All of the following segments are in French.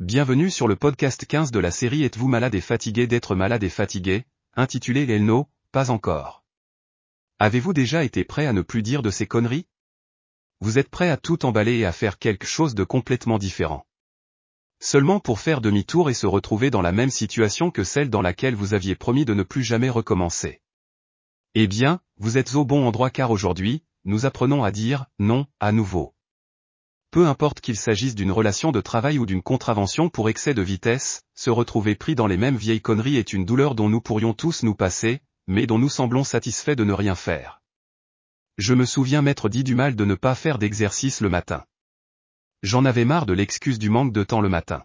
Bienvenue sur le podcast 15 de la série Êtes-vous malade et fatigué d'être malade et fatigué, intitulé Elno, pas encore. Avez-vous déjà été prêt à ne plus dire de ces conneries? Vous êtes prêt à tout emballer et à faire quelque chose de complètement différent. Seulement pour faire demi-tour et se retrouver dans la même situation que celle dans laquelle vous aviez promis de ne plus jamais recommencer. Eh bien, vous êtes au bon endroit car aujourd'hui, nous apprenons à dire non à nouveau. Peu importe qu'il s'agisse d'une relation de travail ou d'une contravention pour excès de vitesse, se retrouver pris dans les mêmes vieilles conneries est une douleur dont nous pourrions tous nous passer, mais dont nous semblons satisfaits de ne rien faire. Je me souviens m'être dit du mal de ne pas faire d'exercice le matin. J'en avais marre de l'excuse du manque de temps le matin.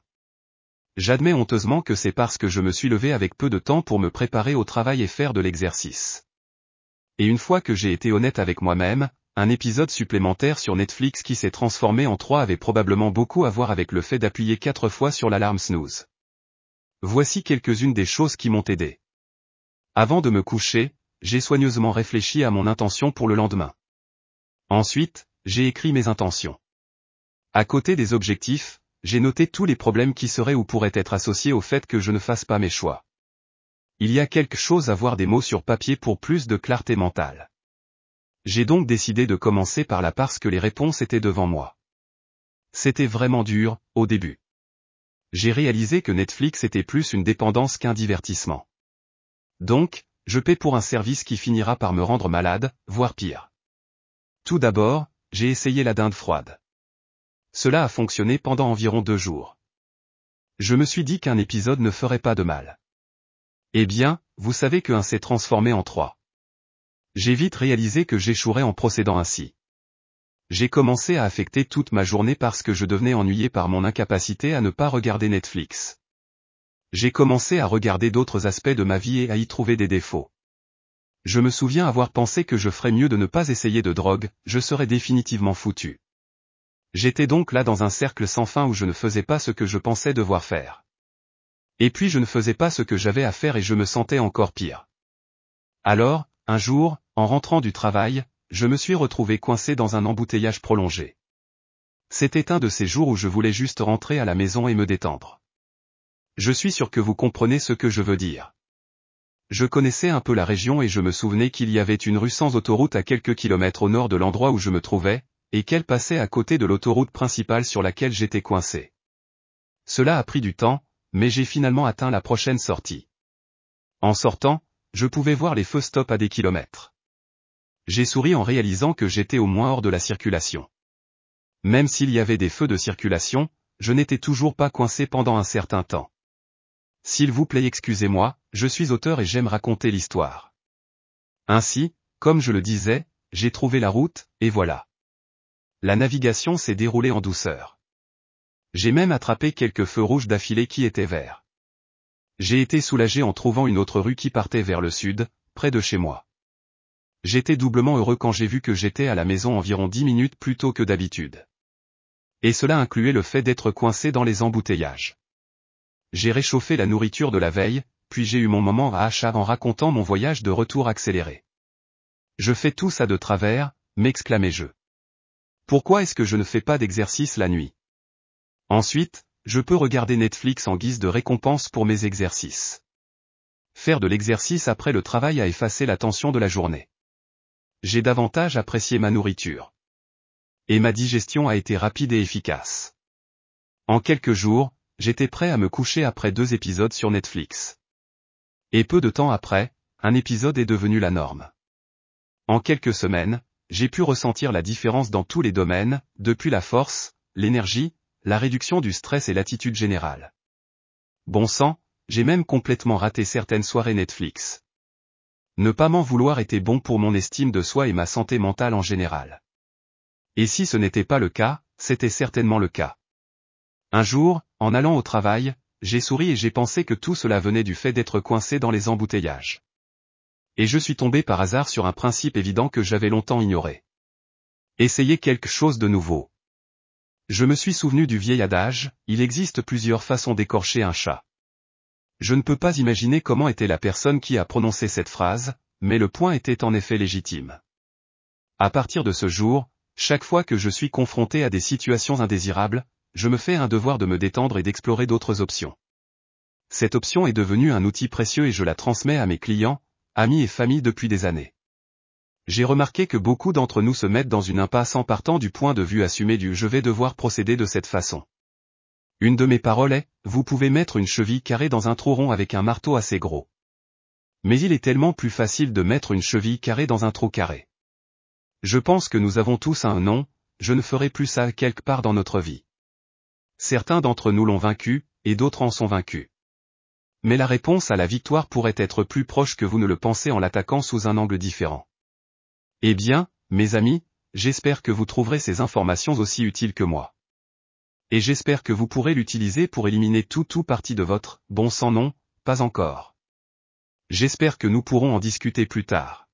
J'admets honteusement que c'est parce que je me suis levé avec peu de temps pour me préparer au travail et faire de l'exercice. Et une fois que j'ai été honnête avec moi-même, un épisode supplémentaire sur Netflix qui s'est transformé en trois avait probablement beaucoup à voir avec le fait d'appuyer quatre fois sur l'alarme snooze. Voici quelques-unes des choses qui m'ont aidé. Avant de me coucher, j'ai soigneusement réfléchi à mon intention pour le lendemain. Ensuite, j'ai écrit mes intentions. À côté des objectifs, j'ai noté tous les problèmes qui seraient ou pourraient être associés au fait que je ne fasse pas mes choix. Il y a quelque chose à voir des mots sur papier pour plus de clarté mentale. J'ai donc décidé de commencer par là parce que les réponses étaient devant moi. C'était vraiment dur, au début. J'ai réalisé que Netflix était plus une dépendance qu'un divertissement. Donc, je paie pour un service qui finira par me rendre malade, voire pire. Tout d'abord, j'ai essayé la dinde froide. Cela a fonctionné pendant environ deux jours. Je me suis dit qu'un épisode ne ferait pas de mal. Eh bien, vous savez qu'un s'est transformé en trois. J'ai vite réalisé que j'échouerais en procédant ainsi. J'ai commencé à affecter toute ma journée parce que je devenais ennuyé par mon incapacité à ne pas regarder Netflix. J'ai commencé à regarder d'autres aspects de ma vie et à y trouver des défauts. Je me souviens avoir pensé que je ferais mieux de ne pas essayer de drogue, je serais définitivement foutu. J'étais donc là dans un cercle sans fin où je ne faisais pas ce que je pensais devoir faire. Et puis je ne faisais pas ce que j'avais à faire et je me sentais encore pire. Alors, un jour, en rentrant du travail, je me suis retrouvé coincé dans un embouteillage prolongé. C'était un de ces jours où je voulais juste rentrer à la maison et me détendre. Je suis sûr que vous comprenez ce que je veux dire. Je connaissais un peu la région et je me souvenais qu'il y avait une rue sans autoroute à quelques kilomètres au nord de l'endroit où je me trouvais, et qu'elle passait à côté de l'autoroute principale sur laquelle j'étais coincé. Cela a pris du temps, mais j'ai finalement atteint la prochaine sortie. En sortant, je pouvais voir les feux stop à des kilomètres. J'ai souri en réalisant que j'étais au moins hors de la circulation. Même s'il y avait des feux de circulation, je n'étais toujours pas coincé pendant un certain temps. S'il vous plaît excusez-moi, je suis auteur et j'aime raconter l'histoire. Ainsi, comme je le disais, j'ai trouvé la route, et voilà. La navigation s'est déroulée en douceur. J'ai même attrapé quelques feux rouges d'affilée qui étaient verts. J'ai été soulagé en trouvant une autre rue qui partait vers le sud, près de chez moi. J'étais doublement heureux quand j'ai vu que j'étais à la maison environ dix minutes plus tôt que d'habitude. Et cela incluait le fait d'être coincé dans les embouteillages. J'ai réchauffé la nourriture de la veille, puis j'ai eu mon moment à achat en racontant mon voyage de retour accéléré. Je fais tout ça de travers, m'exclamai-je. Pourquoi est-ce que je ne fais pas d'exercice la nuit? Ensuite, je peux regarder Netflix en guise de récompense pour mes exercices. Faire de l'exercice après le travail a effacé la tension de la journée j'ai davantage apprécié ma nourriture. Et ma digestion a été rapide et efficace. En quelques jours, j'étais prêt à me coucher après deux épisodes sur Netflix. Et peu de temps après, un épisode est devenu la norme. En quelques semaines, j'ai pu ressentir la différence dans tous les domaines, depuis la force, l'énergie, la réduction du stress et l'attitude générale. Bon sang, j'ai même complètement raté certaines soirées Netflix. Ne pas m'en vouloir était bon pour mon estime de soi et ma santé mentale en général. Et si ce n'était pas le cas, c'était certainement le cas. Un jour, en allant au travail, j'ai souri et j'ai pensé que tout cela venait du fait d'être coincé dans les embouteillages. Et je suis tombé par hasard sur un principe évident que j'avais longtemps ignoré. Essayer quelque chose de nouveau. Je me suis souvenu du vieil adage, il existe plusieurs façons d'écorcher un chat. Je ne peux pas imaginer comment était la personne qui a prononcé cette phrase, mais le point était en effet légitime. À partir de ce jour, chaque fois que je suis confronté à des situations indésirables, je me fais un devoir de me détendre et d'explorer d'autres options. Cette option est devenue un outil précieux et je la transmets à mes clients, amis et familles depuis des années. J'ai remarqué que beaucoup d'entre nous se mettent dans une impasse en partant du point de vue assumé du je vais devoir procéder de cette façon. Une de mes paroles est, vous pouvez mettre une cheville carrée dans un trou rond avec un marteau assez gros. Mais il est tellement plus facile de mettre une cheville carrée dans un trou carré. Je pense que nous avons tous un nom, je ne ferai plus ça quelque part dans notre vie. Certains d'entre nous l'ont vaincu, et d'autres en sont vaincus. Mais la réponse à la victoire pourrait être plus proche que vous ne le pensez en l'attaquant sous un angle différent. Eh bien, mes amis, j'espère que vous trouverez ces informations aussi utiles que moi. Et j'espère que vous pourrez l'utiliser pour éliminer tout tout parti de votre bon sang non, pas encore. J'espère que nous pourrons en discuter plus tard.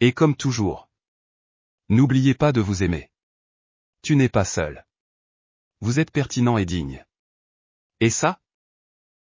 Et comme toujours, n'oubliez pas de vous aimer. Tu n'es pas seul. Vous êtes pertinent et digne. Et ça,